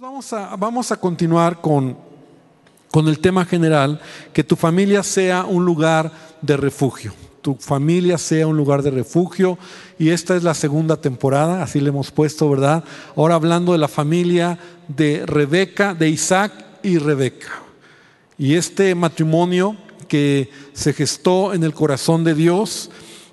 Vamos a, vamos a continuar con, con el tema general, que tu familia sea un lugar de refugio. Tu familia sea un lugar de refugio. Y esta es la segunda temporada, así le hemos puesto, ¿verdad? Ahora hablando de la familia de Rebeca, de Isaac y Rebeca. Y este matrimonio que se gestó en el corazón de Dios,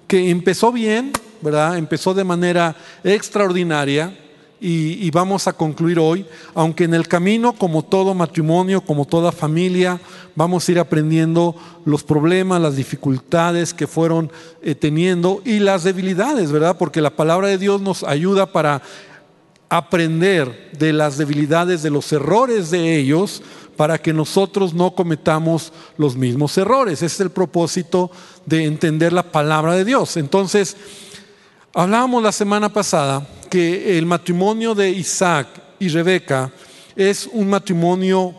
que empezó bien, ¿verdad? Empezó de manera extraordinaria y, vamos a concluir hoy, aunque en el camino, como todo matrimonio, como toda familia, vamos a ir aprendiendo los problemas, las dificultades que fueron eh, teniendo y las debilidades, ¿verdad? Porque la palabra de Dios nos ayuda para aprender de las debilidades, de los errores de ellos, para que nosotros no cometamos los mismos errores. Ese es el propósito de entender la palabra de Dios. Entonces, hablábamos la semana pasada que el matrimonio de Isaac y Rebeca es un matrimonio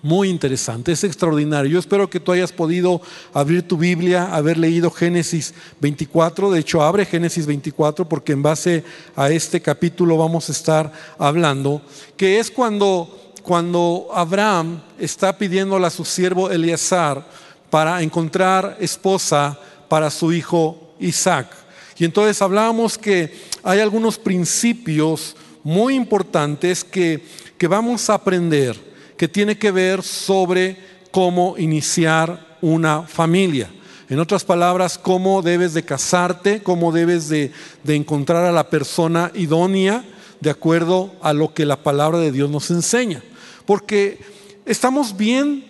muy interesante, es extraordinario. Yo espero que tú hayas podido abrir tu Biblia, haber leído Génesis 24. De hecho, abre Génesis 24 porque en base a este capítulo vamos a estar hablando, que es cuando, cuando Abraham está pidiéndole a su siervo Eleazar para encontrar esposa para su hijo Isaac. Y entonces hablábamos que hay algunos principios muy importantes que, que vamos a aprender, que tiene que ver sobre cómo iniciar una familia. En otras palabras, cómo debes de casarte, cómo debes de, de, encontrar a la persona idónea de acuerdo a lo que la palabra de Dios nos enseña. Porque estamos bien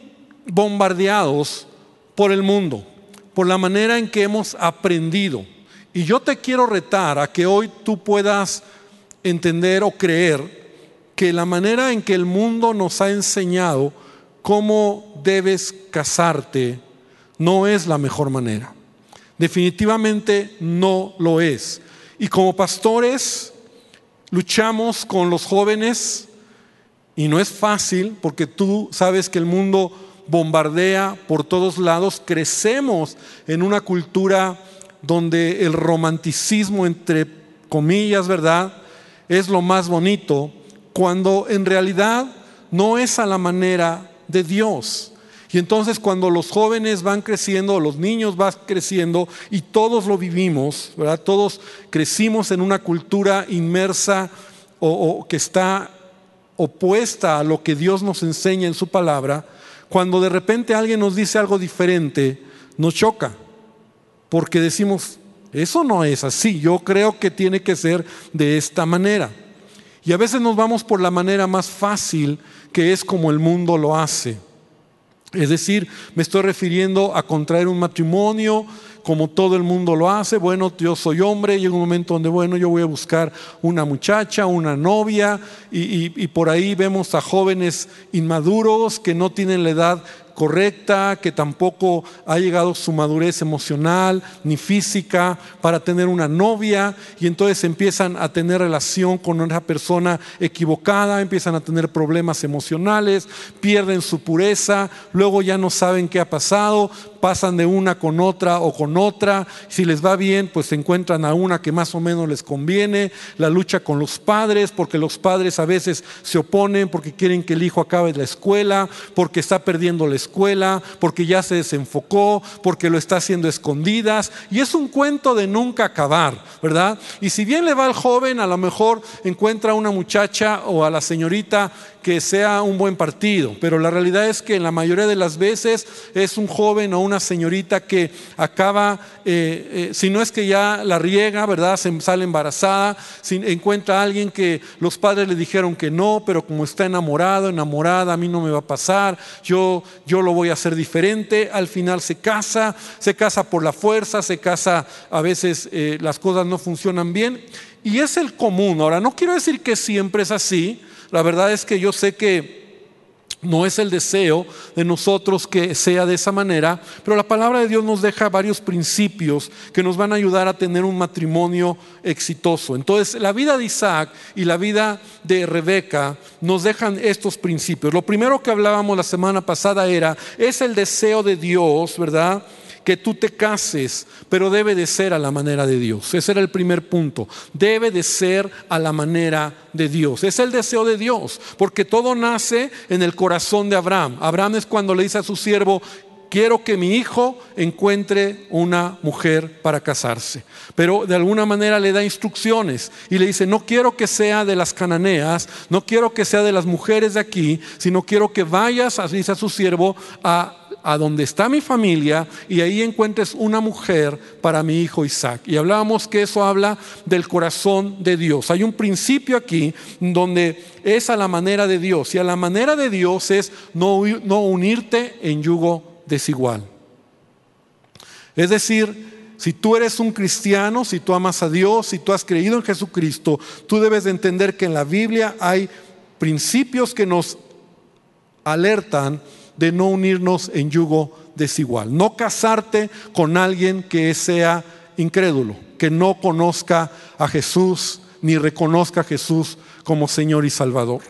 bombardeados por el mundo, por la manera en que hemos aprendido. Y yo te quiero retar a que hoy tú puedas entender o creer que la manera en que el mundo nos ha enseñado cómo debes casarte no es la mejor manera. Definitivamente no lo es. Y como pastores luchamos con los jóvenes y no es fácil porque tú sabes que el mundo bombardea por todos lados. Crecemos en una cultura donde el romanticismo, entre comillas, ¿verdad? Es lo más bonito, cuando en realidad no es a la manera de Dios. Y entonces cuando los jóvenes van creciendo, los niños van creciendo y todos lo vivimos, ¿verdad? Todos crecimos en una cultura inmersa o, o, que está opuesta a lo que Dios nos enseña en su palabra, cuando de repente alguien nos dice algo diferente, nos choca porque decimos, eso no es así, yo creo que tiene que ser de esta manera. Y a veces nos vamos por la manera más fácil, que es como el mundo lo hace. Es decir, me estoy refiriendo a contraer un matrimonio como todo el mundo lo hace. Bueno, yo soy hombre, llega un momento donde, bueno, yo voy a buscar una muchacha, una novia, y, y por ahí vemos a jóvenes inmaduros que no tienen la edad correcta, que tampoco ha llegado su madurez emocional ni física para tener una novia y entonces empiezan a tener relación con una persona equivocada, empiezan a tener problemas emocionales, pierden su pureza, luego ya no saben qué ha pasado, pasan de una con otra o con otra, si les va bien, pues se encuentran a una que más o menos les conviene, la lucha con los padres, porque los padres a veces se oponen porque quieren que el hijo acabe la escuela, porque está perdiendo la escuela porque ya se desenfocó, porque lo está haciendo escondidas. Y es un cuento de nunca acabar, ¿verdad? Y si bien le va al joven, a lo mejor encuentra a una muchacha o a la señorita que sea un buen partido, pero la realidad es que en la mayoría de las veces es un joven o una señorita que acaba, eh, eh, si no es que ya la riega, ¿verdad? Se sale embarazada, encuentra a alguien que los padres le dijeron que no, pero como está enamorado, enamorada, a mí no me va a pasar, yo, yo lo voy a hacer diferente, al final se casa, se casa por la fuerza, se casa, a veces eh, las cosas no funcionan bien, y es el común. Ahora, no quiero decir que siempre es así, la verdad es que yo sé que no es el deseo de nosotros que sea de esa manera, pero la palabra de Dios nos deja varios principios que nos van a ayudar a tener un matrimonio exitoso. Entonces, la vida de Isaac y la vida de Rebeca nos dejan estos principios. Lo primero que hablábamos la semana pasada era, es el deseo de Dios, ¿verdad? Que tú te cases, pero debe de ser a la manera de Dios. Ese era el primer punto. Debe de ser a la manera de Dios. Es el deseo de Dios, porque todo nace en el corazón de Abraham. Abraham es cuando le dice a su siervo, quiero que mi hijo encuentre una mujer para casarse. Pero de alguna manera le da instrucciones y le dice, no quiero que sea de las cananeas, no quiero que sea de las mujeres de aquí, sino quiero que vayas, dice a su siervo, a a donde está mi familia y ahí encuentres una mujer para mi hijo Isaac. Y hablábamos que eso habla del corazón de Dios. Hay un principio aquí donde es a la manera de Dios y a la manera de Dios es no, no unirte en yugo desigual. Es decir, si tú eres un cristiano, si tú amas a Dios, si tú has creído en Jesucristo, tú debes de entender que en la Biblia hay principios que nos alertan de no unirnos en yugo desigual. No casarte con alguien que sea incrédulo, que no conozca a Jesús ni reconozca a Jesús como Señor y Salvador.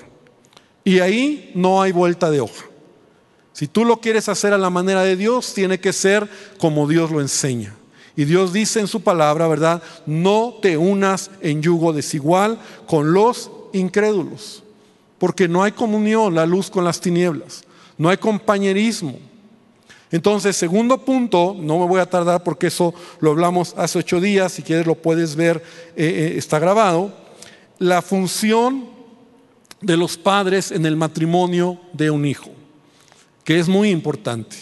Y ahí no hay vuelta de hoja. Si tú lo quieres hacer a la manera de Dios, tiene que ser como Dios lo enseña. Y Dios dice en su palabra, ¿verdad? No te unas en yugo desigual con los incrédulos, porque no hay comunión, la luz con las tinieblas, no hay compañerismo. Entonces, segundo punto, no me voy a tardar porque eso lo hablamos hace ocho días, si quieres lo puedes ver, eh, eh, está grabado, la función de los padres en el matrimonio de un hijo que es muy importante.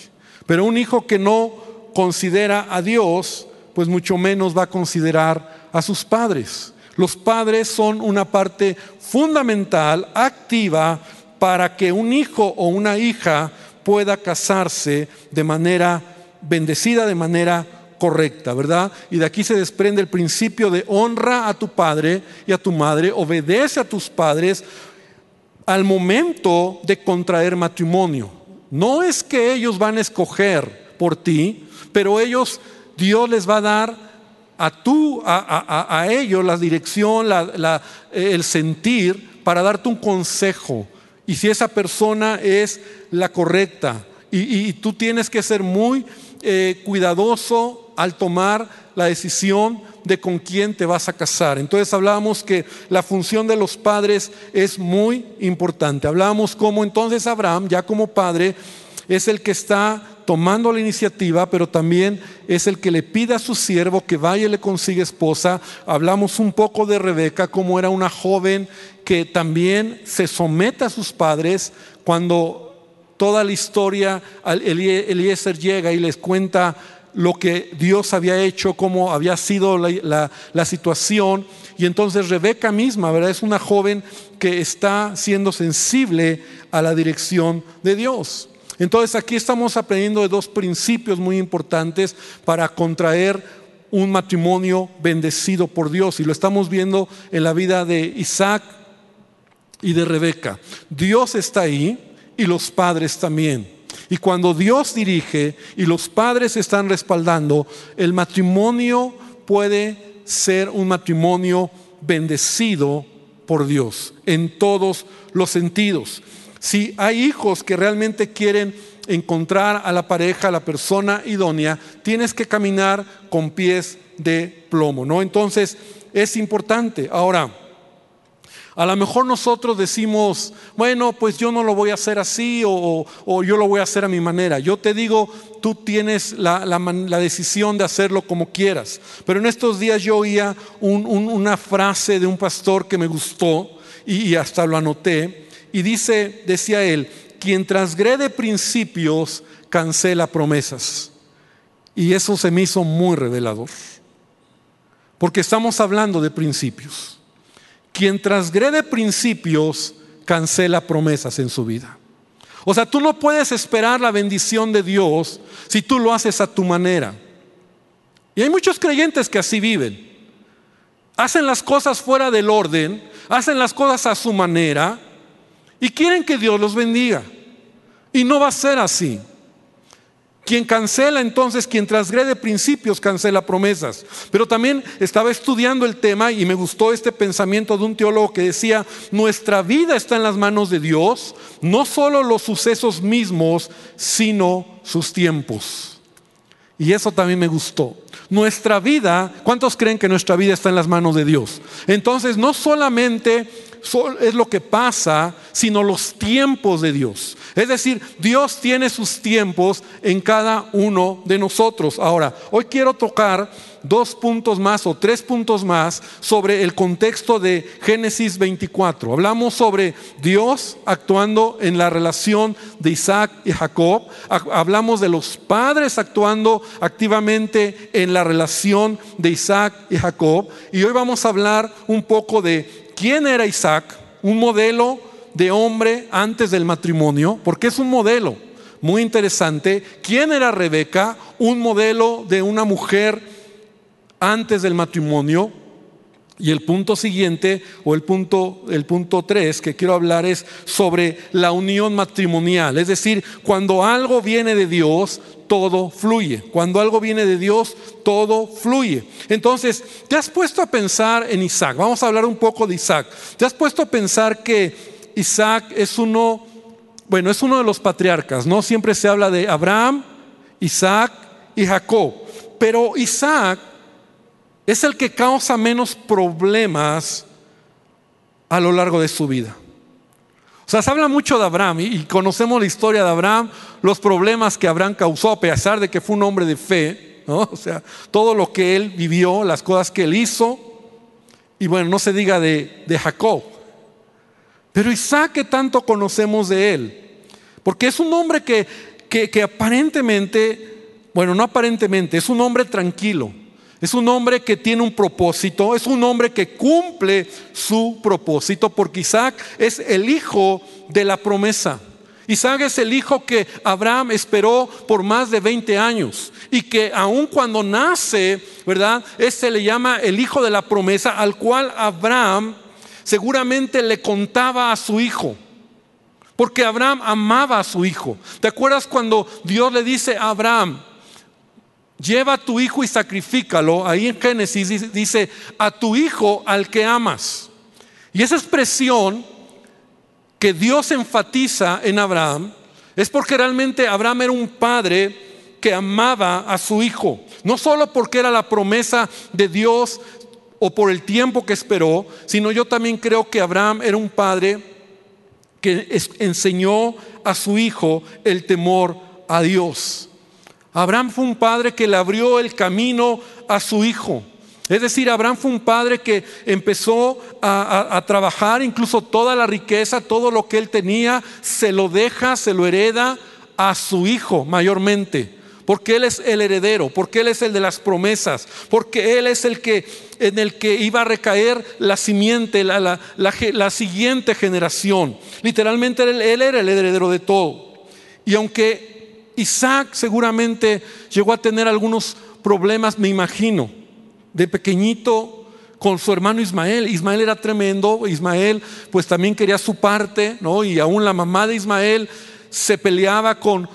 Pero un hijo que no considera a Dios, pues mucho menos va a considerar a sus padres. Los padres son una parte fundamental, activa, para que un hijo o una hija pueda casarse de manera bendecida, de manera correcta, ¿verdad? Y de aquí se desprende el principio de honra a tu padre y a tu madre, obedece a tus padres al momento de contraer matrimonio. No es que ellos van a escoger por ti, pero ellos, Dios les va a dar a tú, a, ellos la dirección, el sentir para darte un consejo. Y si esa persona es la correcta, y, tú tienes que ser muy eh, cuidadoso al tomar la decisión de con quién te vas a casar. Entonces hablábamos que la función de los padres es muy importante. Hablábamos cómo entonces Abraham, ya como padre, es el que está tomando la iniciativa, pero también es el que le pide a su siervo que vaya y le consiga esposa. Hablamos un poco de Rebeca, como era una joven que también se somete a sus padres cuando toda la historia, Eliezer llega y les cuenta lo que Dios había hecho, cómo había sido la, la, situación. Y entonces Rebeca misma, ¿verdad? Es una joven que está siendo sensible a la dirección de Dios. Entonces aquí estamos aprendiendo de dos principios muy importantes para contraer un matrimonio bendecido por Dios. Y lo estamos viendo en la vida de Isaac y de Rebeca. Dios está ahí y los padres también. Y cuando Dios dirige y los padres están respaldando, el matrimonio puede ser un matrimonio bendecido por Dios en todos los sentidos. Si hay hijos que realmente quieren encontrar a la pareja, a la persona idónea, tienes que caminar con pies de plomo, ¿no? Entonces, es importante. Ahora, a lo mejor nosotros decimos, bueno, pues yo no lo voy a hacer así o, yo lo voy a hacer a mi manera. Yo te digo, tú tienes la, decisión de hacerlo como quieras. Pero en estos días yo oía una frase de un pastor que me gustó y hasta lo anoté y dice, decía él, quien transgrede principios cancela promesas. Y eso se me hizo muy revelador. Porque estamos hablando de principios. Quien transgrede principios cancela promesas en su vida. O sea, tú no puedes esperar la bendición de Dios si tú lo haces a tu manera. Y hay muchos creyentes que así viven. Hacen las cosas fuera del orden, hacen las cosas a su manera y quieren que Dios los bendiga. Y no va a ser así. Quien cancela entonces, quien transgrede principios, cancela promesas. Pero también estaba estudiando el tema y me gustó este pensamiento de un teólogo que decía, nuestra vida está en las manos de Dios, no solo los sucesos mismos, sino sus tiempos. Y eso también me gustó. Nuestra vida, ¿cuántos creen que nuestra vida está en las manos de Dios? Entonces, no solamente es lo que pasa, sino los tiempos de Dios. Es decir, Dios tiene sus tiempos en cada uno de nosotros. Ahora, hoy quiero tocar dos puntos más o tres puntos más sobre el contexto de Génesis 24. Hablamos sobre Dios actuando en la relación de Isaac y Jacob. Hablamos de los padres actuando activamente en la relación de Isaac y Jacob. Y hoy vamos a hablar un poco de quién era Isaac, un modelo de hombre antes del matrimonio, porque es un modelo muy interesante. ¿Quién era Rebeca? Un modelo de una mujer antes del matrimonio. Y el punto siguiente, o el punto, el punto tres que quiero hablar es sobre la unión matrimonial. Es decir, cuando algo viene de Dios, todo fluye. Cuando algo viene de Dios, todo fluye. Entonces, ¿te has puesto a pensar en Isaac? Vamos a hablar un poco de Isaac. ¿Te has puesto a pensar que Isaac es uno, bueno, es uno de los patriarcas, ¿no? Siempre se habla de Abraham, Isaac y Jacob. Pero Isaac es el que causa menos problemas a lo largo de su vida. O sea, se habla mucho de Abraham y, conocemos la historia de Abraham, los problemas que Abraham causó a pesar de que fue un hombre de fe, O sea, todo lo que él vivió, las cosas que él hizo, y bueno, no se diga de, de Jacob. Pero Isaac, ¿qué tanto conocemos de él? Porque es un hombre que, que, que aparentemente, bueno, no aparentemente, es un hombre tranquilo es un hombre que tiene un propósito, es un hombre que cumple su propósito, porque Isaac es el hijo de la promesa. Isaac es el hijo que Abraham esperó por más de 20 años y que aun cuando nace, ¿verdad? Este le llama el hijo de la promesa al cual Abraham seguramente le contaba a su hijo. Porque Abraham amaba a su hijo. ¿Te acuerdas cuando Dios le dice a Abraham, lleva a tu hijo y sacrifícalo. Ahí en Génesis dice, a tu hijo al que amas. Y esa expresión que Dios enfatiza en Abraham es porque realmente Abraham era un padre que amaba a su hijo. No solo porque era la promesa de Dios o por el tiempo que esperó, sino yo también creo que Abraham era un padre que enseñó a su hijo el temor a Dios. Abraham fue un padre que le abrió el camino a su hijo. Es decir, Abraham fue un padre que empezó a, trabajar, incluso toda la riqueza, todo lo que él tenía, se lo deja, se lo hereda a su hijo mayormente. Porque él es el heredero, porque él es el de las promesas, porque él es el que en el que iba a recaer la simiente, la, siguiente generación. Literalmente él era el heredero de todo. Y aunque Isaac seguramente llegó a tener algunos problemas, me imagino, de pequeñito con su hermano Ismael. Ismael era tremendo, Ismael pues también quería su parte, ¿no? Y aún la mamá de Ismael se peleaba con,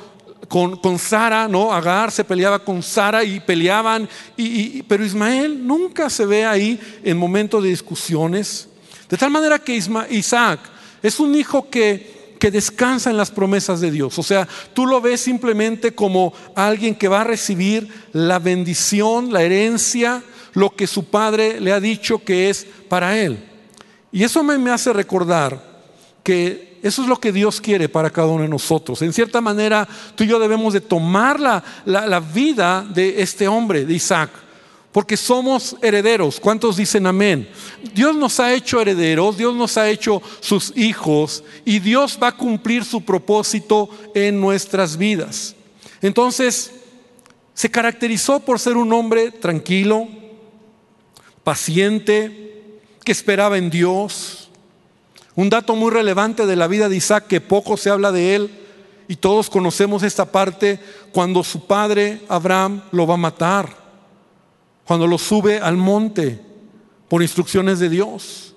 con, Sara, ¿no? Agar se peleaba con Sara y peleaban, y, pero Ismael nunca se ve ahí en momentos de discusiones. De tal manera que Isaac es un hijo que que descansa en las promesas de Dios. O sea, tú lo ves simplemente como alguien que va a recibir la bendición, la herencia, lo que su padre le ha dicho que es para él. Y eso me, hace recordar que eso es lo que Dios quiere para cada uno de nosotros. En cierta manera, tú y yo debemos de tomar la, la vida de este hombre, de Isaac porque somos herederos. ¿Cuántos dicen amén? Dios nos ha hecho herederos, Dios nos ha hecho sus hijos y Dios va a cumplir su propósito en nuestras vidas. Entonces, se caracterizó por ser un hombre tranquilo, paciente, que esperaba en Dios. Un dato muy relevante de la vida de Isaac, que poco se habla de él, y todos conocemos esta parte, cuando su padre Abraham lo va a matar cuando lo sube al monte por instrucciones de Dios.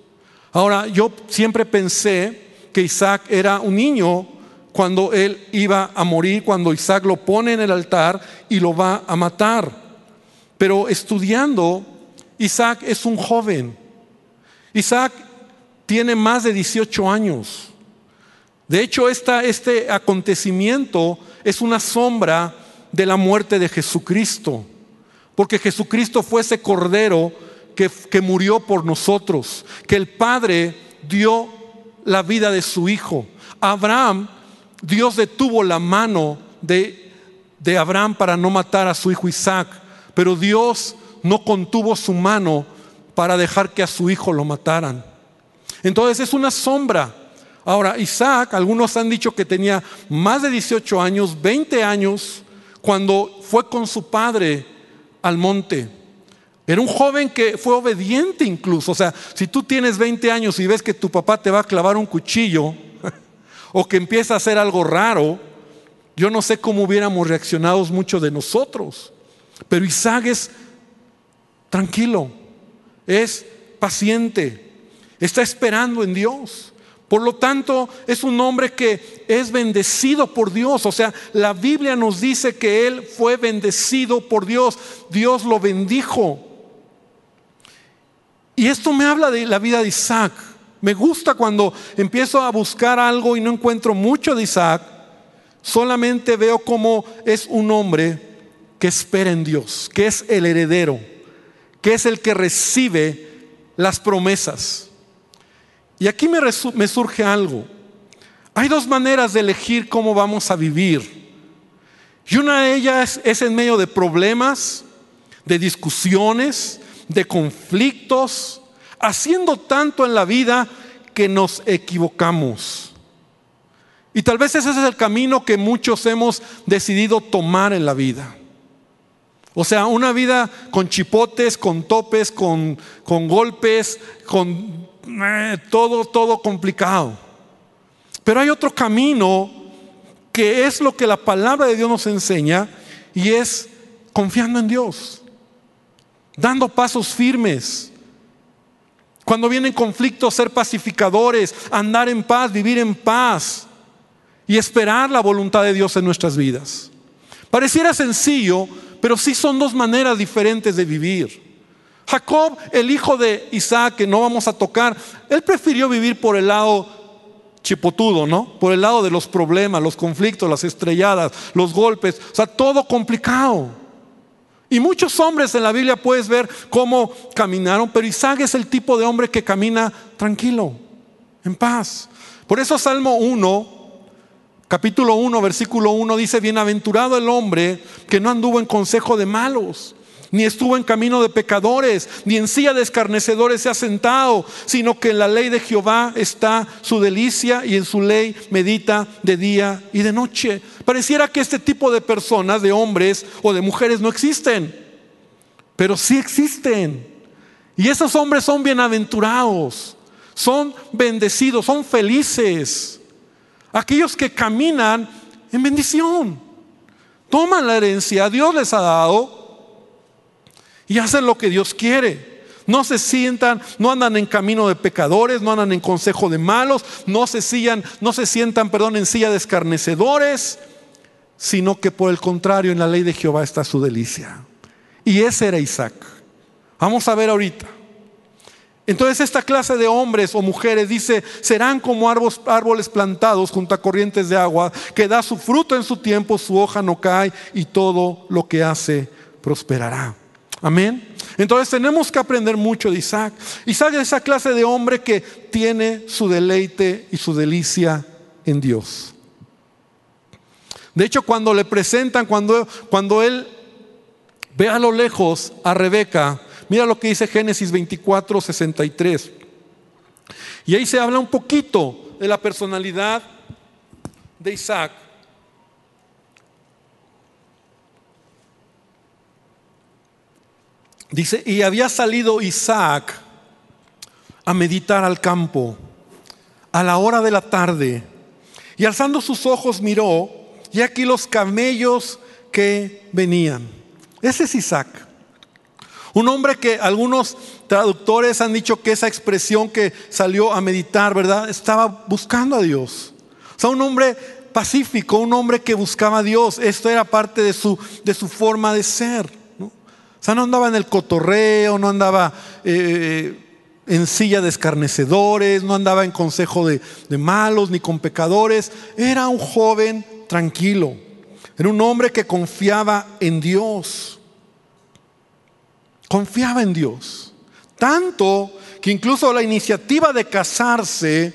Ahora, yo siempre pensé que Isaac era un niño cuando él iba a morir, cuando Isaac lo pone en el altar y lo va a matar. Pero estudiando, Isaac es un joven. Isaac tiene más de 18 años. De hecho, este acontecimiento es una sombra de la muerte de Jesucristo, porque Jesucristo fue ese cordero que, que murió por nosotros, que el Padre dio la vida de su Hijo. Abraham, Dios detuvo la mano de, de Abraham para no matar a su hijo Isaac, pero Dios no contuvo su mano para dejar que a su hijo lo mataran. Entonces es una sombra. Ahora, Isaac, algunos han dicho que tenía más de 18 años, 20 años, cuando fue con su padre al monte. Era un joven que fue obediente incluso. O sea, si tú tienes 20 años y ves que tu papá te va a clavar un cuchillo o que empieza a hacer algo raro, yo no sé cómo hubiéramos reaccionado muchos de nosotros. Pero Isaac es tranquilo, es paciente, está esperando en Dios. Por lo tanto, es un hombre que es bendecido por Dios. O sea, la Biblia nos dice que él fue bendecido por Dios. Dios lo bendijo. Y esto me habla de la vida de Isaac. Me gusta cuando empiezo a buscar algo y no encuentro mucho de Isaac. Solamente veo cómo es un hombre que espera en Dios, que es el heredero, que es el que recibe las promesas. Y aquí me, surge algo. Hay dos maneras de elegir cómo vamos a vivir. Y una de ellas es en medio de problemas, de discusiones, de conflictos, haciendo tanto en la vida que nos equivocamos. Y tal vez ese es el camino que muchos hemos decidido tomar en la vida. O sea, una vida con chipotes, con topes, con, con golpes, con eh, todo, todo complicado. Pero hay otro camino que es lo que la palabra de Dios nos enseña y es confiando en Dios dando pasos firmes. Cuando vienen conflictos, ser pacificadores, andar en paz, vivir en paz y esperar la voluntad de Dios en nuestras vidas. Pareciera sencillo, pero sí son dos maneras diferentes de vivir. Jacob, el hijo de Isaac, que no vamos a tocar, él prefirió vivir por el lado chipotudo, ¿no? Por el lado de los problemas, los conflictos, las estrelladas, los golpes, o sea, todo complicado. Y muchos hombres en la Biblia puedes ver cómo caminaron, pero Isaac es el tipo de hombre que camina tranquilo, en paz. Por eso Salmo 1, capítulo 1, versículo 1 dice, bienaventurado el hombre que no anduvo en consejo de malos ni estuvo en camino de pecadores, ni en silla de escarnecedores se ha sentado, sino que en la ley de Jehová está su delicia y en su ley medita de día y de noche. Pareciera que este tipo de personas, de hombres o de mujeres, no existen, pero sí existen. Y esos hombres son bienaventurados, son bendecidos, son felices. Aquellos que caminan en bendición, toman la herencia, Dios les ha dado y hacen lo que Dios quiere. No se sientan, no andan en camino de pecadores, no andan en consejo de malos, no se, sientan, no se sientan, perdón, en silla de escarnecedores, sino que por el contrario en la ley de Jehová está su delicia. Y ese era Isaac. Vamos a ver ahorita. Entonces esta clase de hombres o mujeres dice, serán como árboles, plantados junto a corrientes de agua, que da su fruto en su tiempo, su hoja no cae y todo lo que hace prosperará. Amén. Entonces tenemos que aprender mucho de Isaac. Isaac es esa clase de hombre que tiene su deleite y su delicia en Dios. De hecho, cuando le presentan, cuando, cuando él ve a lo lejos a Rebeca, mira lo que dice Génesis 24, 63. Y ahí se habla un poquito de la personalidad de Isaac. Dice, y había salido Isaac a meditar al campo a la hora de la tarde, y alzando sus ojos miró, y aquí los camellos que venían. Ese es Isaac. Un hombre que algunos traductores han dicho que esa expresión que salió a meditar, ¿verdad? Estaba buscando a Dios. O sea, un hombre pacífico, un hombre que buscaba a Dios. Esto era parte de su, de su forma de ser. O sea, no andaba en el cotorreo, no andaba eh, en silla de escarnecedores, no andaba en consejo de, de malos ni con pecadores. Era un joven tranquilo. Era un hombre que confiaba en Dios. Confiaba en Dios. Tanto que incluso la iniciativa de casarse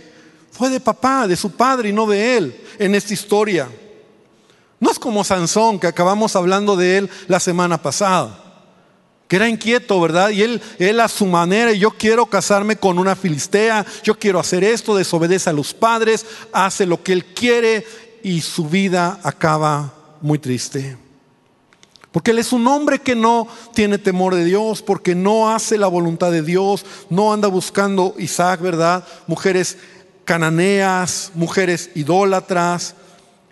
fue de papá, de su padre y no de él en esta historia. No es como Sansón, que acabamos hablando de él la semana pasada, que era inquieto, ¿verdad? Y él, él a su manera, yo quiero casarme con una filistea, yo quiero hacer esto, desobedece a los padres, hace lo que él quiere y su vida acaba muy triste. Porque él es un hombre que no tiene temor de Dios, porque no hace la voluntad de Dios, no anda buscando Isaac, ¿verdad? Mujeres cananeas, mujeres idólatras.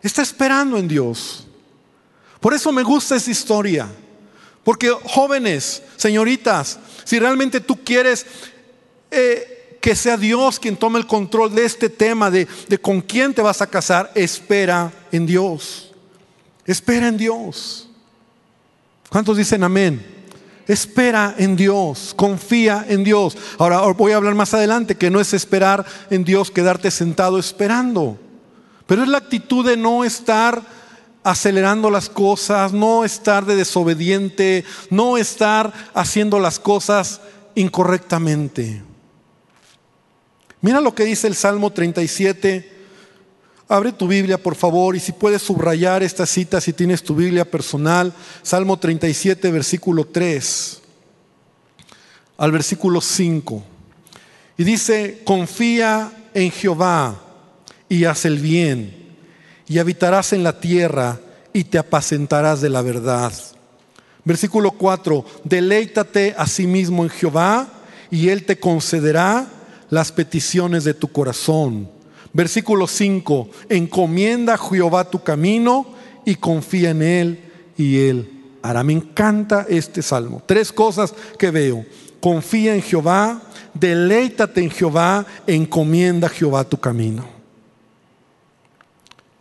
Está esperando en Dios. Por eso me gusta esa historia. Porque jóvenes, señoritas, si realmente tú quieres eh, que sea Dios quien tome el control de este tema, de, de con quién te vas a casar, espera en Dios. Espera en Dios. ¿Cuántos dicen amén? Espera en Dios, confía en Dios. Ahora voy a hablar más adelante que no es esperar en Dios, quedarte sentado esperando, pero es la actitud de no estar acelerando las cosas, no estar de desobediente, no estar haciendo las cosas incorrectamente. Mira lo que dice el Salmo 37, Abre tu Biblia, por favor, y si puedes subrayar esta cita, si tienes tu Biblia personal, Salmo 37, versículo 3 al versículo 5. Y dice, confía en Jehová y haz el bien, y habitarás en la tierra y te apacentarás de la verdad. Versículo 4, deleítate a sí mismo en Jehová y él te concederá las peticiones de tu corazón. Versículo 5, encomienda a Jehová tu camino y confía en Él y Él hará. Me encanta este salmo. Tres cosas que veo. Confía en Jehová, deleítate en Jehová, encomienda a Jehová tu camino.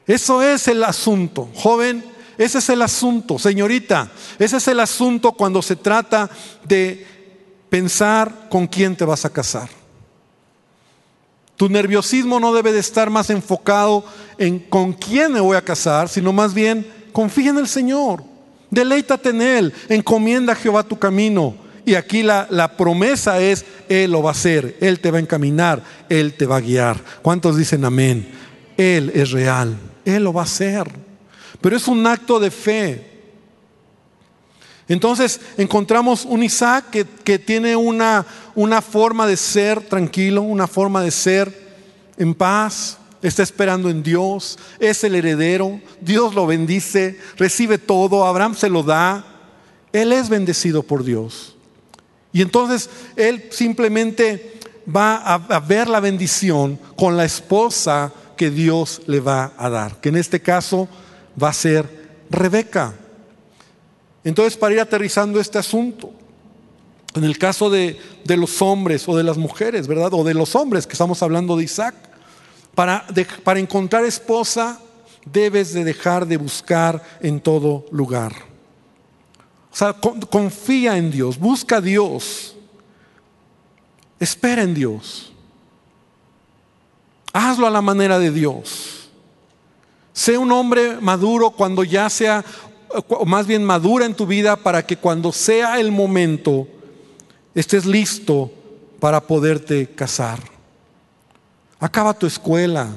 Eso es el asunto, joven. Ese es el asunto, señorita. Ese es el asunto cuando se trata de pensar con quién te vas a casar. Tu nerviosismo no debe de estar más enfocado en con quién me voy a casar, sino más bien confía en el Señor, deleítate en Él, encomienda a Jehová tu camino. Y aquí la, la, promesa es, Él lo va a hacer, Él te va a encaminar, Él te va a guiar. ¿Cuántos dicen amén? Él es real, Él lo va a hacer. Pero es un acto de fe. Entonces encontramos un Isaac que, tiene una, una forma de ser tranquilo, una forma de ser en paz, está esperando en Dios, es el heredero, Dios lo bendice, recibe todo, Abraham se lo da, él es bendecido por Dios. Y entonces él simplemente va a, ver la bendición con la esposa que Dios le va a dar, que en este caso va a ser Rebeca. Entonces, para ir aterrizando este asunto, en el caso de, los hombres o de las mujeres, ¿verdad? O de los hombres, que estamos hablando de Isaac, para, para encontrar esposa debes de dejar de buscar en todo lugar. O sea, confía en Dios, busca a Dios, espera en Dios. Hazlo a la manera de Dios. Sé un hombre maduro cuando ya sea o más bien madura en tu vida para que cuando sea el momento estés listo para poderte casar. Acaba tu escuela,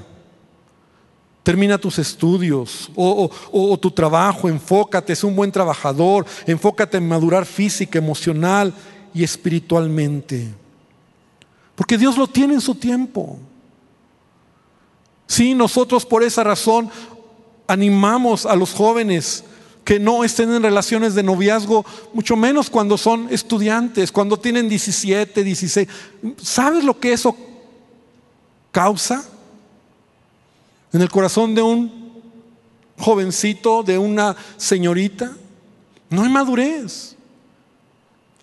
termina tus estudios o, tu trabajo, enfócate, sé un buen trabajador, enfócate en madurar física, emocional y espiritualmente. Porque Dios lo tiene en su tiempo. Sí, nosotros por esa razón animamos a los jóvenes que no estén en relaciones de noviazgo, mucho menos cuando son estudiantes, cuando tienen 17, 16. ¿Sabes lo que eso causa en el corazón de un jovencito, de una señorita? No hay madurez.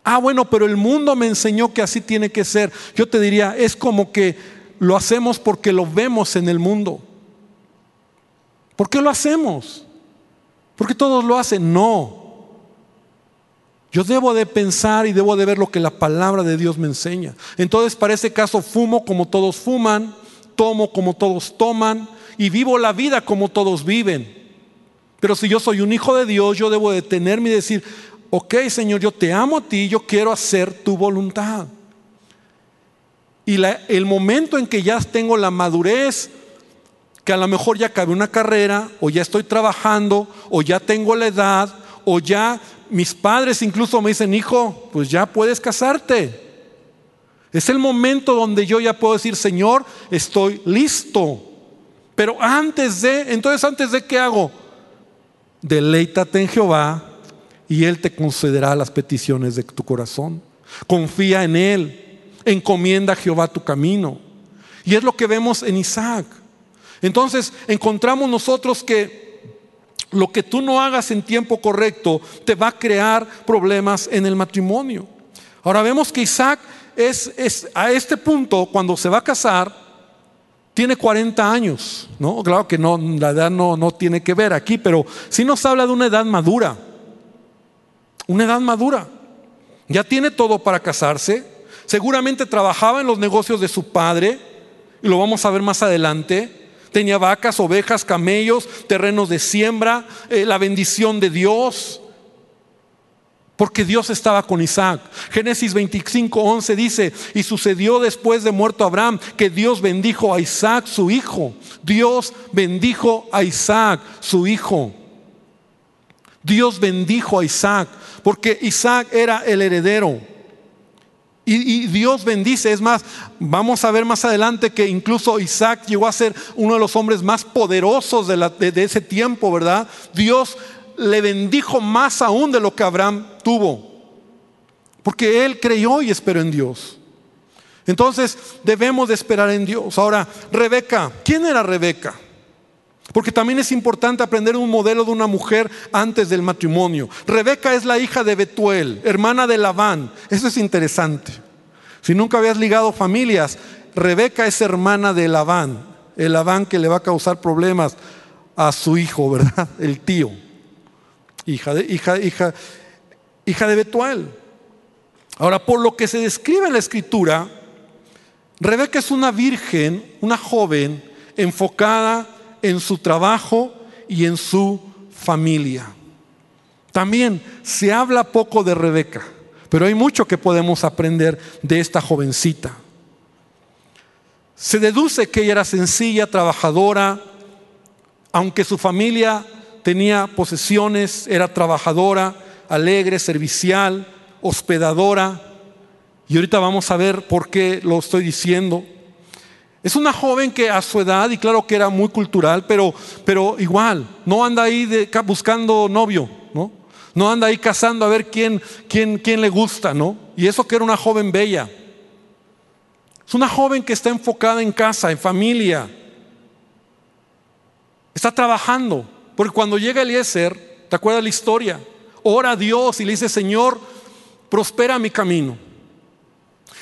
Ah, bueno, pero el mundo me enseñó que así tiene que ser. Yo te diría, es como que lo hacemos porque lo vemos en el mundo. ¿Por qué lo hacemos? Porque todos lo hacen. No. Yo debo de pensar y debo de ver lo que la palabra de Dios me enseña. Entonces, para ese caso, fumo como todos fuman, tomo como todos toman y vivo la vida como todos viven. Pero si yo soy un hijo de Dios, yo debo detenerme y decir, ok Señor, yo te amo a ti, yo quiero hacer tu voluntad. Y el momento en que ya tengo la madurez, que a lo mejor ya acabé una carrera, o ya estoy trabajando, o ya tengo la edad, o ya mis padres incluso me dicen, hijo, pues ya puedes casarte. Es el momento donde yo ya puedo decir, Señor, estoy listo. Pero antes de, entonces antes de qué hago? Deleítate en Jehová y Él te concederá las peticiones de tu corazón. Confía en Él, encomienda a Jehová tu camino. Y es lo que vemos en Isaac. Entonces encontramos nosotros que lo que tú no hagas en tiempo correcto te va a crear problemas en el matrimonio. Ahora vemos que Isaac es, a este punto, cuando se va a casar, tiene 40 años, ¿no? Claro que no, la edad no, no tiene que ver aquí, pero sí nos habla de una edad madura. Una edad madura. Ya tiene todo para casarse. Seguramente trabajaba en los negocios de su padre, y lo vamos a ver más adelante. Tenía vacas, ovejas, camellos, terrenos de siembra, eh, la bendición de Dios. Porque Dios estaba con Isaac. Génesis 25, 11 dice, y sucedió después de muerto Abraham que Dios bendijo a Isaac, su hijo. Dios bendijo a Isaac, su hijo. Dios bendijo a Isaac, porque Isaac era el heredero. Y, Dios bendice, es más, vamos a ver más adelante que incluso Isaac llegó a ser uno de los hombres más poderosos de, de ese tiempo, ¿verdad? Dios le bendijo más aún de lo que Abraham tuvo, porque él creyó y esperó en Dios. Entonces debemos de esperar en Dios. Ahora, Rebeca, ¿quién era Rebeca? Porque también es importante aprender un modelo de una mujer antes del matrimonio. Rebeca es la hija de Betuel, hermana de Labán. Eso es interesante. Si nunca habías ligado familias, Rebeca es hermana de Labán. El Labán que le va a causar problemas a su hijo, ¿verdad? El tío. Hija de, hija, hija, hija de Betuel. Ahora, por lo que se describe en la escritura, Rebeca es una virgen, una joven enfocada en su trabajo y en su familia. También se habla poco de Rebeca, pero hay mucho que podemos aprender de esta jovencita. Se deduce que ella era sencilla, trabajadora, aunque su familia tenía posesiones, era trabajadora, alegre, servicial, hospedadora. Y ahorita vamos a ver por qué lo estoy diciendo. Es una joven que a su edad, y claro que era muy cultural, pero, pero igual, no anda ahí buscando novio, ¿no? No anda ahí cazando a ver quién, quién, quién le gusta, ¿no? Y eso que era una joven bella. Es una joven que está enfocada en casa, en familia. Está trabajando. Porque cuando llega Eliezer, ¿te acuerdas la historia? Ora a Dios y le dice, Señor, prospera mi camino.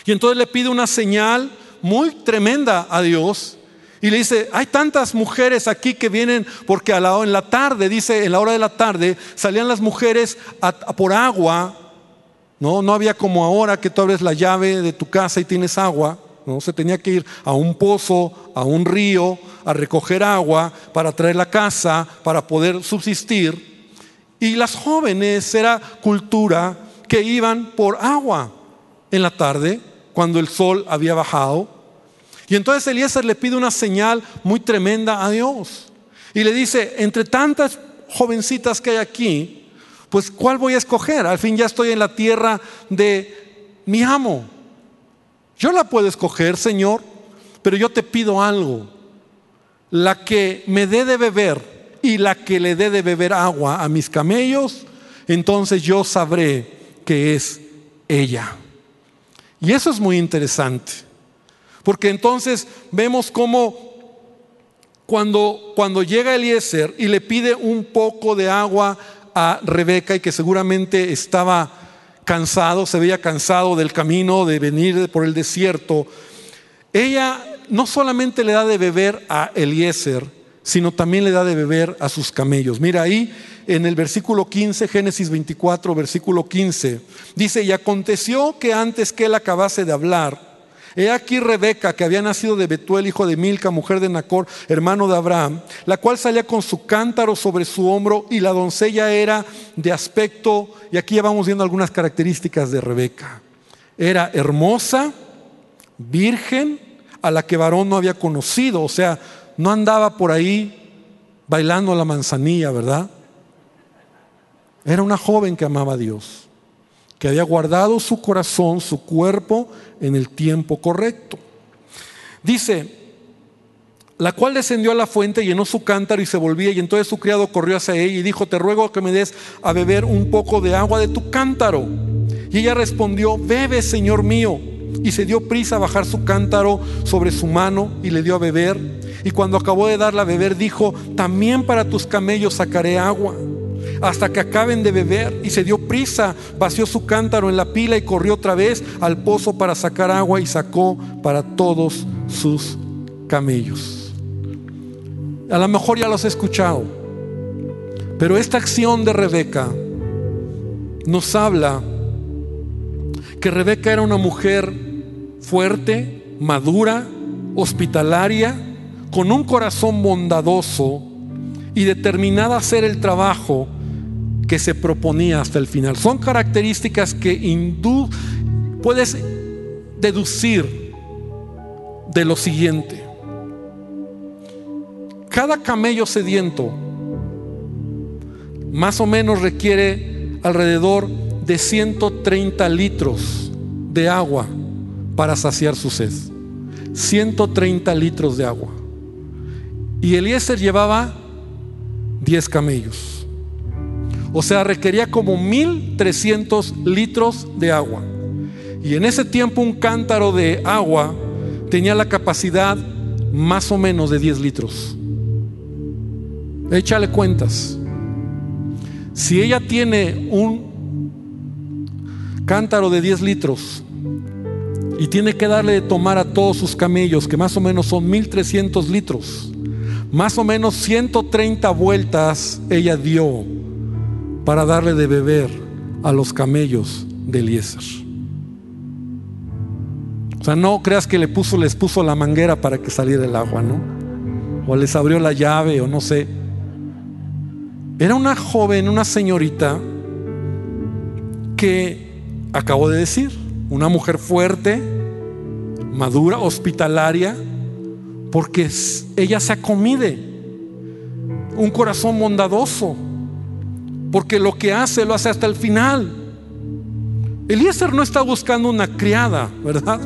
Y entonces le pide una señal muy tremenda a Dios y le dice, hay tantas mujeres aquí que vienen porque a la, en la tarde, dice, en la hora de la tarde, salían las mujeres por agua. No, no había como ahora que tú abres la llave de tu casa y tienes agua. No, se tenía que ir a un pozo, a un río, a recoger agua para traer la casa, para poder subsistir. Y las jóvenes era cultura que iban por agua en la tarde cuando el sol había bajado. Y entonces Eliezer le pide una señal muy tremenda a Dios. Y le dice, entre tantas jovencitas que hay aquí, pues ¿cuál voy a escoger? Al fin ya estoy en la tierra de mi amo. Yo la puedo escoger, Señor, pero yo te pido algo. La que me dé de beber y la que le dé de beber agua a mis camellos, entonces yo sabré que es ella. Y eso es muy interesante. Porque entonces vemos cómo cuando, cuando llega Eliezer y le pide un poco de agua a Rebeca y que seguramente estaba cansado, se veía cansado del camino de venir por el desierto, ella no solamente le da de beber a Eliezer, sino también le da de beber a sus camellos. Mira ahí en el versículo 15, Génesis 24, versículo 15, dice, y aconteció que antes que él acabase de hablar, He aquí Rebeca, que había nacido de Betuel, hijo de Milca, mujer de Nacor, hermano de Abraham, la cual salía con su cántaro sobre su hombro y la doncella era de aspecto, y aquí ya vamos viendo algunas características de Rebeca. Era hermosa, virgen, a la que varón no había conocido, o sea, no andaba por ahí bailando la manzanilla, ¿verdad? Era una joven que amaba a Dios, que había guardado su corazón, su cuerpo en el tiempo correcto. Dice, la cual descendió a la fuente, llenó su cántaro y se volvía, y entonces su criado corrió hacia ella y dijo, te ruego que me des a beber un poco de agua de tu cántaro. Y ella respondió, bebe, Señor mío. Y se dio prisa a bajar su cántaro sobre su mano y le dio a beber. Y cuando acabó de darle a beber, dijo, también para tus camellos sacaré agua hasta que acaben de beber. Y se dio prisa, vació su cántaro en la pila y corrió otra vez al pozo para sacar agua y sacó para todos sus camellos. A lo mejor ya los he escuchado, pero esta acción de Rebeca nos habla que Rebeca era una mujer fuerte, madura, hospitalaria, con un corazón bondadoso y determinada a hacer el trabajo que se proponía hasta el final. Son características que puedes deducir de lo siguiente. Cada camello sediento más o menos requiere alrededor de 130 litros de agua para saciar su sed. 130 litros de agua. Y Eliezer llevaba 10 camellos. O sea, requería como 1300 litros de agua. Y en ese tiempo un cántaro de agua tenía la capacidad más o menos de 10 litros. Échale cuentas. Si ella tiene un cántaro de 10 litros y tiene que darle de tomar a todos sus camellos, que más o menos son 1300 litros, más o menos 130 vueltas ella dio para darle de beber a los camellos de Eliezer. O sea, no creas que le puso, les puso la manguera para que saliera el agua, ¿no? O les abrió la llave, o no sé. Era una joven, una señorita que acabo de decir, una mujer fuerte, madura, hospitalaria, porque ella se acomide, un corazón bondadoso porque lo que hace lo hace hasta el final. Eliezer no está buscando una criada, ¿verdad?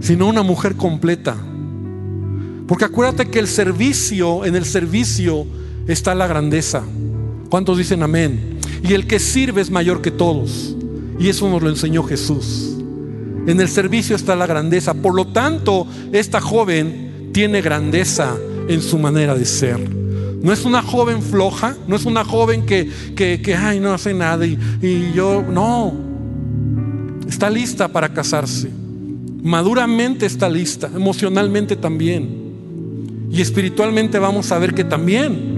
Sino una mujer completa. Porque acuérdate que el servicio, en el servicio está la grandeza. ¿Cuántos dicen amén? Y el que sirve es mayor que todos. Y eso nos lo enseñó Jesús. En el servicio está la grandeza. Por lo tanto, esta joven tiene grandeza en su manera de ser. No es una joven floja, no es una joven que, que, ay, no hace nada y, y yo, no. Está lista para casarse. Maduramente está lista, emocionalmente también. Y espiritualmente vamos a ver que también.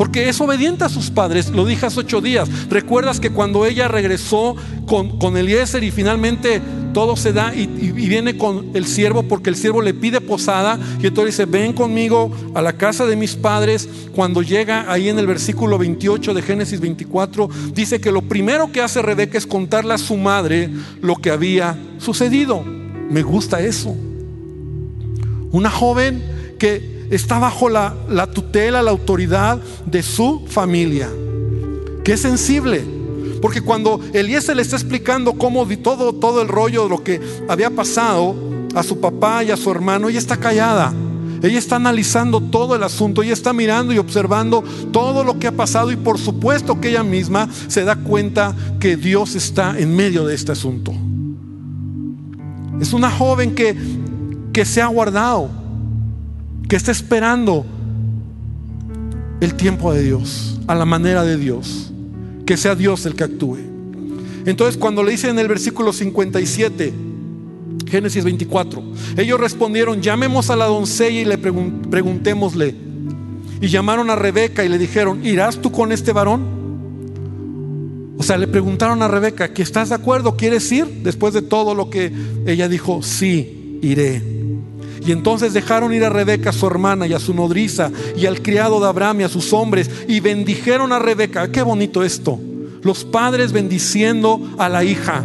Porque es obediente a sus padres, lo dije hace ocho días. Recuerdas que cuando ella regresó con, con Eliezer y finalmente todo se da y, viene con el siervo porque el siervo le pide posada y entonces dice, ven conmigo a la casa de mis padres. Cuando llega ahí en el versículo 28 de Génesis 24, dice que lo primero que hace Rebeca es contarle a su madre lo que había sucedido. Me gusta eso. Una joven que está bajo la, la tutela, la autoridad de su familia, que es sensible porque cuando Eliezer le está explicando cómo todo, todo el rollo de lo que había pasado a su papá y a su hermano, ella está callada. Ella está analizando todo el asunto, ella está mirando y observando todo lo que ha pasado y por supuesto que ella misma se da cuenta que Dios está en medio de este asunto. Es una joven que, que se ha guardado, que está esperando el tiempo de Dios, a la manera de Dios que sea Dios el que actúe. Entonces cuando le dice en el versículo 57, Génesis 24, ellos respondieron, llamemos a la doncella y le preguntémosle. Y llamaron a Rebeca y le dijeron, ¿irás tú con este varón? O sea, le preguntaron a Rebeca, ¿que estás de acuerdo? ¿Quieres ir? Después de todo lo que ella dijo, sí, iré. Y entonces dejaron ir a Rebeca, su hermana, y a su nodriza, y al criado de Abraham y a sus hombres, y bendijeron a Rebeca. Qué bonito esto. Los padres bendiciendo a la hija.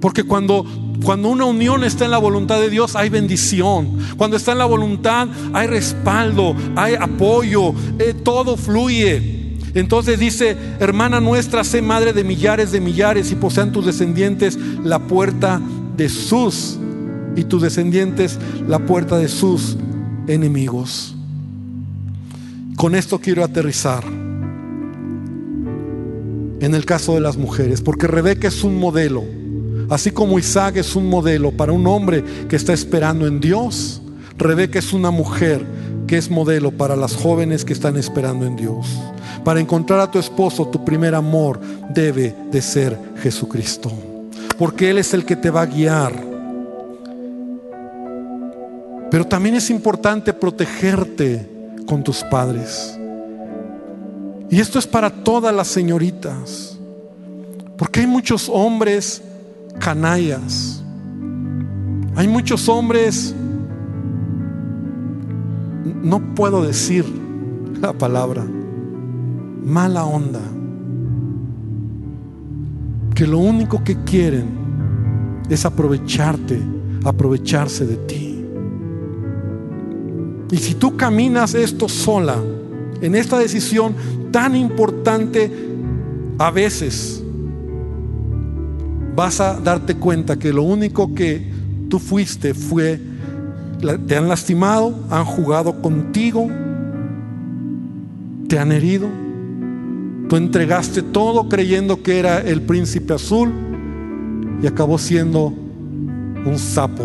Porque cuando, cuando una unión está en la voluntad de Dios, hay bendición. Cuando está en la voluntad, hay respaldo, hay apoyo, eh, todo fluye. Entonces dice, hermana nuestra, sé madre de millares de millares y posean tus descendientes la puerta de sus y tus descendientes la puerta de sus enemigos. Con esto quiero aterrizar en el caso de las mujeres, porque Rebeca es un modelo, así como Isaac es un modelo para un hombre que está esperando en Dios, Rebeca es una mujer que es modelo para las jóvenes que están esperando en Dios. Para encontrar a tu esposo, tu primer amor debe de ser Jesucristo. Porque Él es el que te va a guiar. Pero también es importante protegerte con tus padres. Y esto es para todas las señoritas. Porque hay muchos hombres canallas. Hay muchos hombres, no puedo decir la palabra, mala onda, que lo único que quieren es aprovecharte, aprovecharse de ti. Y si tú caminas esto sola, en esta decisión tan importante, a veces vas a darte cuenta que lo único que tú fuiste fue, te han lastimado, han jugado contigo, te han herido Tú entregaste todo creyendo que era el príncipe azul y acabó siendo un sapo.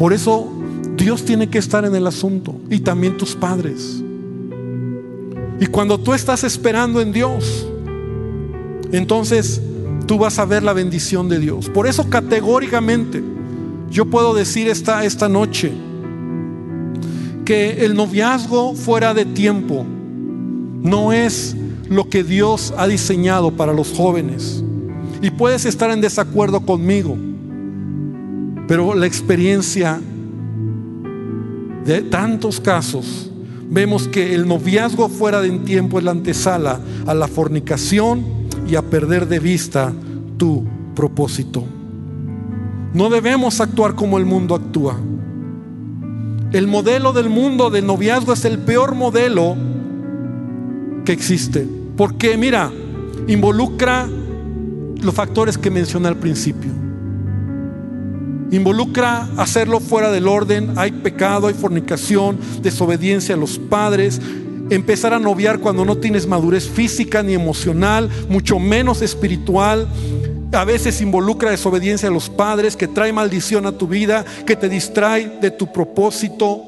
Por eso Dios tiene que estar en el asunto y también tus padres. Y cuando tú estás esperando en Dios, entonces tú vas a ver la bendición de Dios. Por eso categóricamente yo puedo decir esta, esta noche, que el noviazgo fuera de tiempo no es lo que Dios ha diseñado para los jóvenes. Y puedes estar en desacuerdo conmigo, pero la experiencia de tantos casos, vemos que el noviazgo fuera de tiempo es la antesala a la fornicación y a perder de vista tu propósito. No debemos actuar como el mundo actúa. El modelo del mundo de noviazgo es el peor modelo que existe. Porque mira, involucra los factores que mencioné al principio. Involucra hacerlo fuera del orden. Hay pecado, hay fornicación, desobediencia a los padres. Empezar a noviar cuando no tienes madurez física ni emocional, mucho menos espiritual a veces involucra desobediencia a los padres, que trae maldición a tu vida, que te distrae de tu propósito.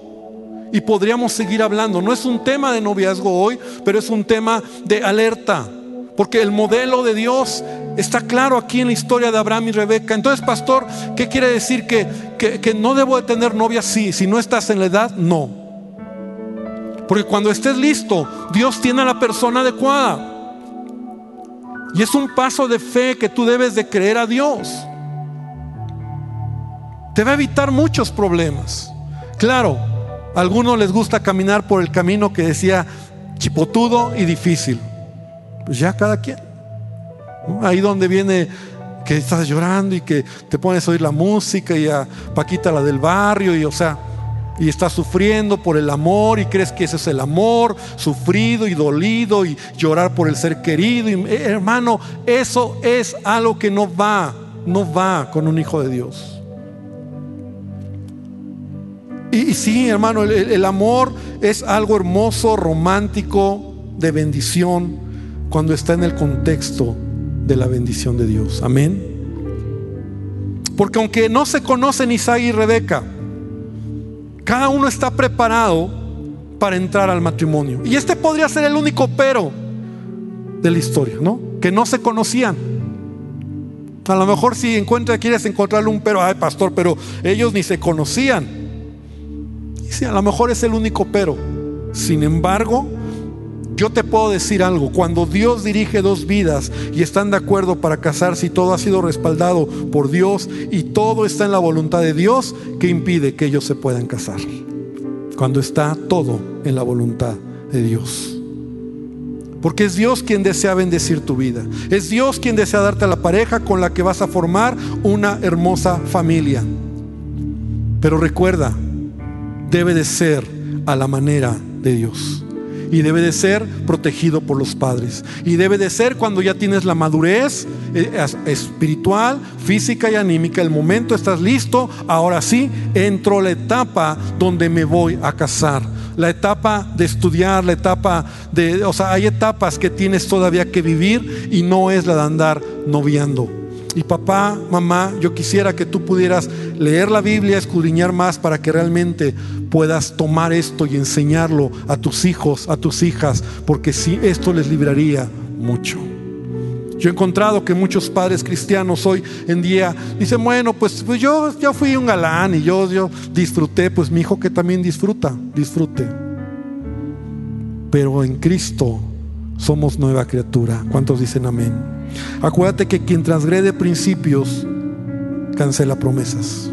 Y podríamos seguir hablando. No es un tema de noviazgo hoy, pero es un tema de alerta. Porque el modelo de Dios está claro aquí en la historia de Abraham y Rebeca. Entonces, pastor, ¿qué quiere decir? Que, que no debo de tener novia? Si no estás en la edad, no. Porque cuando estés listo, Dios tiene a la persona adecuada. Y es un paso de fe que tú debes de creer a Dios. Te va a evitar muchos problemas. Claro, a algunos les gusta caminar por el camino que decía chipotudo y difícil. Pues ya cada quien. Ahí donde viene que estás llorando y que te pones a oír la música y a Paquita la del barrio y o sea, y estás sufriendo por el amor y crees que ese es el amor, sufrido y dolido y llorar por el ser querido. Y, eh, hermano, eso es algo que no va, no va con un hijo de Dios. Y, sí, hermano, el amor es algo hermoso, romántico, de bendición, cuando está en el contexto de la bendición de Dios. Amén. Porque aunque no se conocen Isaac y Rebeca, cada uno está preparado para entrar al matrimonio. Y este podría ser el único pero de la historia, ¿no? Que no se conocían. A lo mejor si encuentra, quieres encontrarle un pero, ay pastor, pero ellos ni se conocían. Y a lo mejor es el único pero. Sin embargo, yo te puedo decir algo, cuando Dios dirige dos vidas y están de acuerdo para casarse y todo ha sido respaldado por Dios y todo está en la voluntad de Dios, ¿qué impide que ellos se puedan casar? Cuando está todo en la voluntad de Dios. Porque es Dios quien desea bendecir tu vida. Es Dios quien desea darte a la pareja con la que vas a formar una hermosa familia. Pero recuerda, debe de ser a la manera de Dios y debe de ser protegido por los padres. Y debe de ser cuando ya tienes la madurez eh, espiritual, física y anímica, el momento estás listo, ahora sí, entro la etapa donde me voy a casar. La etapa de estudiar, la etapa de, o sea, hay etapas que tienes todavía que vivir y no es la de andar noviando. Y papá, mamá, yo quisiera que tú pudieras leer la Biblia, escudriñar más para que realmente puedas tomar esto y enseñarlo a tus hijos, a tus hijas, porque si esto les libraría mucho. Yo he encontrado que muchos padres cristianos hoy en día dicen, bueno, pues, pues yo, fui un galán y yo, yo disfruté, pues mi hijo que también disfruta, disfrute. Pero en Cristo somos nueva criatura. ¿Cuántos dicen amén? Acuérdate que quien transgrede principios cancela promesas.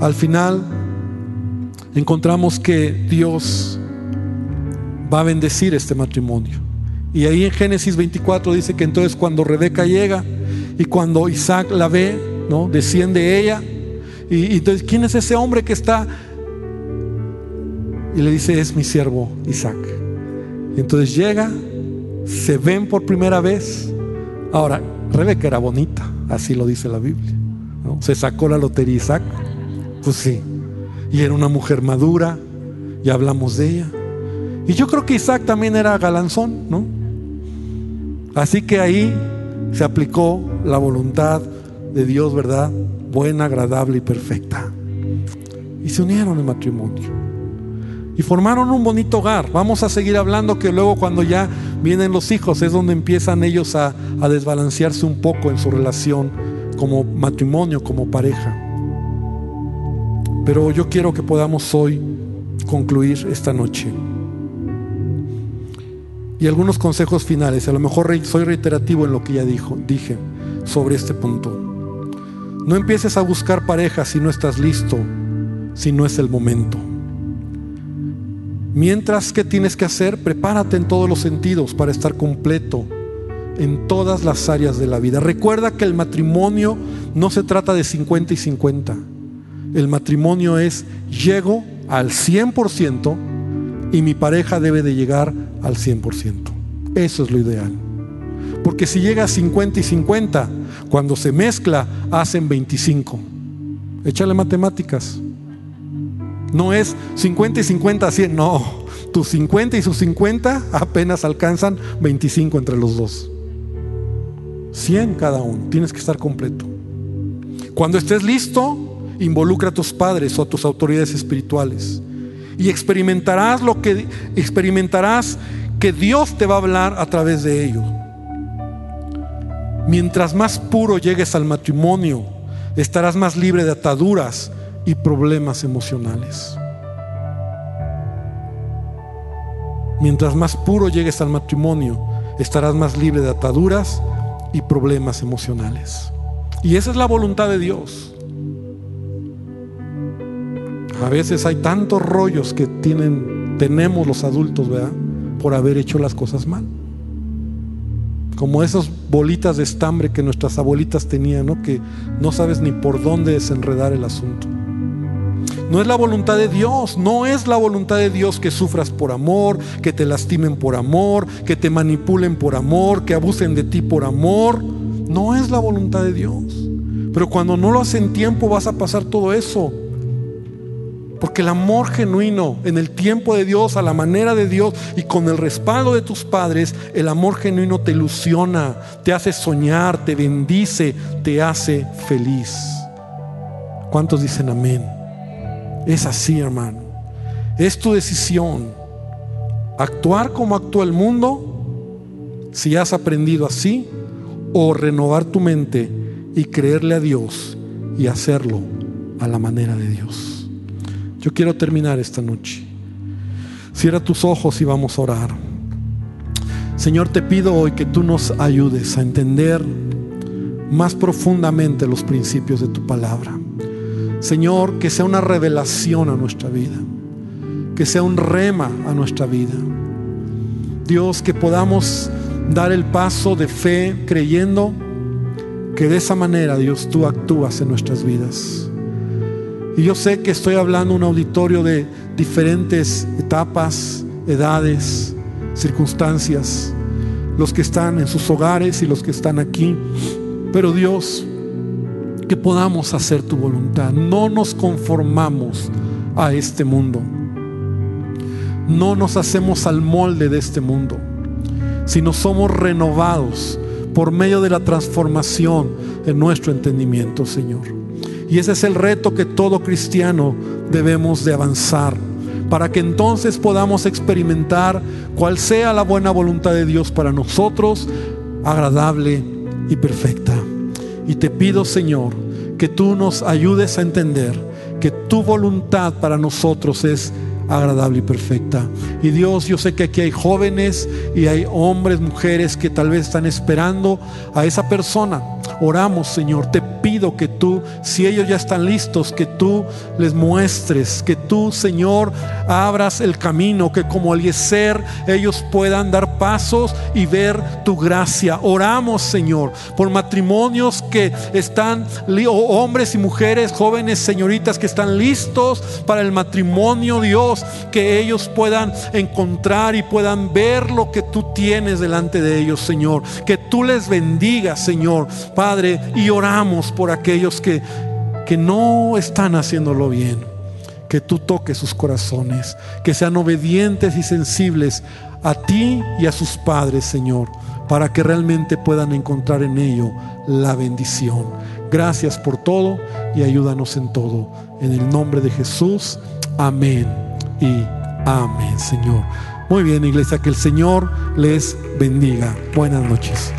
Al final encontramos que Dios va a bendecir este matrimonio. Y ahí en Génesis 24 dice que entonces cuando Rebeca llega y cuando Isaac la ve, ¿no? Desciende ella. Y, y entonces, ¿quién es ese hombre que está? Y le dice, es mi siervo Isaac. Entonces llega, se ven por primera vez. Ahora, Rebeca era bonita, así lo dice la Biblia. Se sacó la lotería Isaac, pues sí. Y era una mujer madura, y hablamos de ella. Y yo creo que Isaac también era galanzón, ¿no? Así que ahí se aplicó la voluntad de Dios, ¿verdad? Buena, agradable y perfecta. Y se unieron en matrimonio y formaron un bonito hogar. Vamos a seguir hablando que luego cuando ya vienen los hijos es donde empiezan ellos a, desbalancearse un poco en su relación como matrimonio, como pareja. Pero yo quiero que podamos hoy concluir esta noche. Y algunos consejos finales. A lo mejor soy reiterativo en lo que ya dijo, dije sobre este punto. No empieces a buscar pareja si no estás listo, si no es el momento. Mientras, ¿qué tienes que hacer? Prepárate en todos los sentidos para estar completo en todas las áreas de la vida. Recuerda que el matrimonio no se trata de 50 y 50. El matrimonio es llego al 100% y mi pareja debe de llegar al 100%. Eso es lo ideal. Porque si llega a 50 y 50, cuando se mezcla, hacen 25. Échale matemáticas. No es 50 y 50, 100, no. Tus 50 y sus 50 apenas alcanzan 25 entre los dos. 100 cada uno, tienes que estar completo. Cuando estés listo, involucra a tus padres o a tus autoridades espirituales y experimentarás lo que experimentarás que Dios te va a hablar a través de ellos. Mientras más puro llegues al matrimonio, estarás más libre de ataduras y problemas emocionales. Mientras más puro llegues al matrimonio, estarás más libre de ataduras y problemas emocionales. Y esa es la voluntad de Dios. A veces hay tantos rollos que tienen, tenemos los adultos, ¿verdad? Por haber hecho las cosas mal. Como esas bolitas de estambre que nuestras abuelitas tenían, ¿no? Que no sabes ni por dónde desenredar el asunto. No es la voluntad de Dios, no es la voluntad de Dios que sufras por amor, que te lastimen por amor, que te manipulen por amor, que abusen de ti por amor. No es la voluntad de Dios. Pero cuando no lo hacen tiempo vas a pasar todo eso. Porque el amor genuino en el tiempo de Dios, a la manera de Dios y con el respaldo de tus padres, el amor genuino te ilusiona, te hace soñar, te bendice, te hace feliz. ¿Cuántos dicen amén? Es así, hermano. Es tu decisión. Actuar como actúa el mundo, si has aprendido así, o renovar tu mente y creerle a Dios y hacerlo a la manera de Dios. Yo quiero terminar esta noche Cierra tus ojos y vamos a orar. Señor, te pido hoy que tú nos ayudes a entender más profundamente los principios de tu palabra. Señor, que sea una revelación a nuestra vida, que sea un rema a nuestra vida. Dios, que podamos dar el paso de fe creyendo que de esa manera, Dios, tú actúas en nuestras vidas. Y yo sé que estoy hablando un auditorio de diferentes etapas, edades, circunstancias, los que están en sus hogares y los que están aquí. Pero Dios, que podamos hacer tu voluntad. No nos conformamos a este mundo. No nos hacemos al molde de este mundo, sino somos renovados por medio de la transformación de nuestro entendimiento, Señor. Y ese es el reto que todo cristiano debemos de avanzar para que entonces podamos experimentar cuál sea la buena voluntad de Dios para nosotros, agradable y perfecta. Y te pido, Señor, que tú nos ayudes a entender que tu voluntad para nosotros es agradable y perfecta. Y Dios, yo sé que aquí hay jóvenes y hay hombres, mujeres que tal vez están esperando a esa persona. Oramos, Señor, te pido que tú, si ellos ya están listos, que tú les muestres, que tú, Señor, abras el camino, que como ser ellos puedan dar pasos y ver tu gracia. Oramos, Señor, por matrimonios que están, hombres y mujeres, jóvenes, señoritas que están listos para el matrimonio, Dios, que ellos puedan encontrar y puedan ver lo que tú tienes delante de ellos, Señor. Que tú les bendigas, Señor, Padre, y oramos por aquellos que, que no están haciéndolo bien. Que tú toques sus corazones, que sean obedientes y sensibles a ti y a sus padres, Señor, para que realmente puedan encontrar en ello la bendición. Gracias por todo y ayúdanos en todo. En el nombre de Jesús, amén y amén, Señor. Muy bien, iglesia, que el Señor les bendiga. Buenas noches.